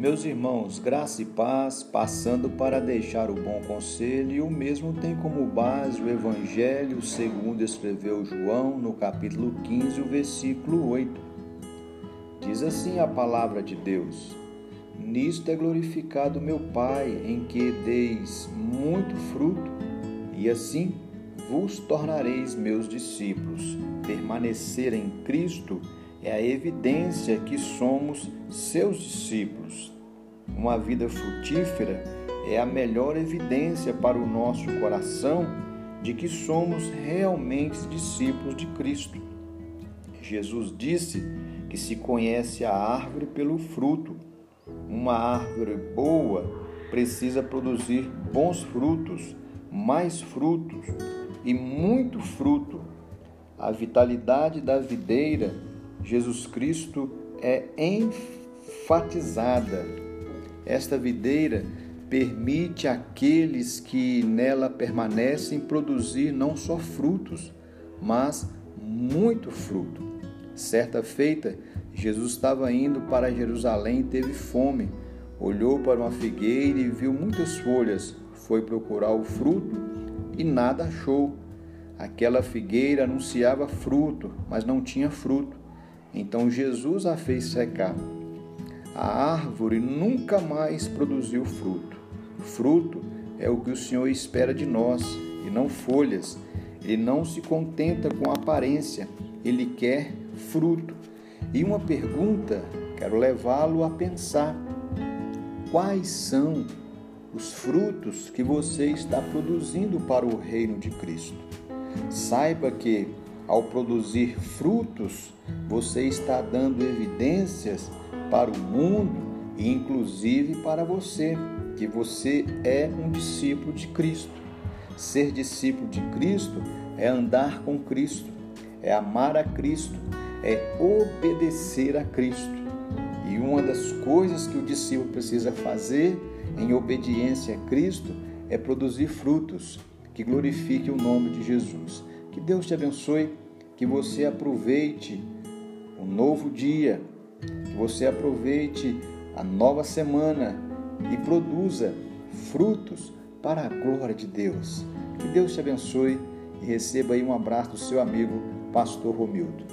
Meus irmãos, graça e paz, passando para deixar o bom conselho, e o mesmo tem como base o Evangelho segundo escreveu João no capítulo 15, o versículo 8. Diz assim a palavra de Deus: Nisto é glorificado meu Pai, em que deis muito fruto, e assim vos tornareis meus discípulos. Permanecer em Cristo é a evidência que somos seus discípulos. Uma vida frutífera é a melhor evidência para o nosso coração de que somos realmente discípulos de Cristo. Jesus disse que se conhece a árvore pelo fruto. Uma árvore boa precisa produzir bons frutos, mais frutos e muito fruto. A vitalidade da videira Jesus Cristo é enfatizada. Esta videira permite àqueles que nela permanecem produzir não só frutos, mas muito fruto. Certa feita, Jesus estava indo para Jerusalém e teve fome. Olhou para uma figueira e viu muitas folhas. Foi procurar o fruto e nada achou. Aquela figueira anunciava fruto, mas não tinha fruto. Então Jesus a fez secar. A árvore nunca mais produziu fruto. Fruto é o que o Senhor espera de nós e não folhas. Ele não se contenta com aparência, ele quer fruto. E uma pergunta, quero levá-lo a pensar: quais são os frutos que você está produzindo para o reino de Cristo? Saiba que ao produzir frutos, você está dando evidências para o mundo e inclusive para você, que você é um discípulo de Cristo. Ser discípulo de Cristo é andar com Cristo, é amar a Cristo, é obedecer a Cristo. E uma das coisas que o discípulo precisa fazer em obediência a Cristo é produzir frutos que glorifiquem o nome de Jesus. Que Deus te abençoe, que você aproveite o novo dia, que você aproveite a nova semana e produza frutos para a glória de Deus. Que Deus te abençoe e receba aí um abraço do seu amigo, Pastor Romildo.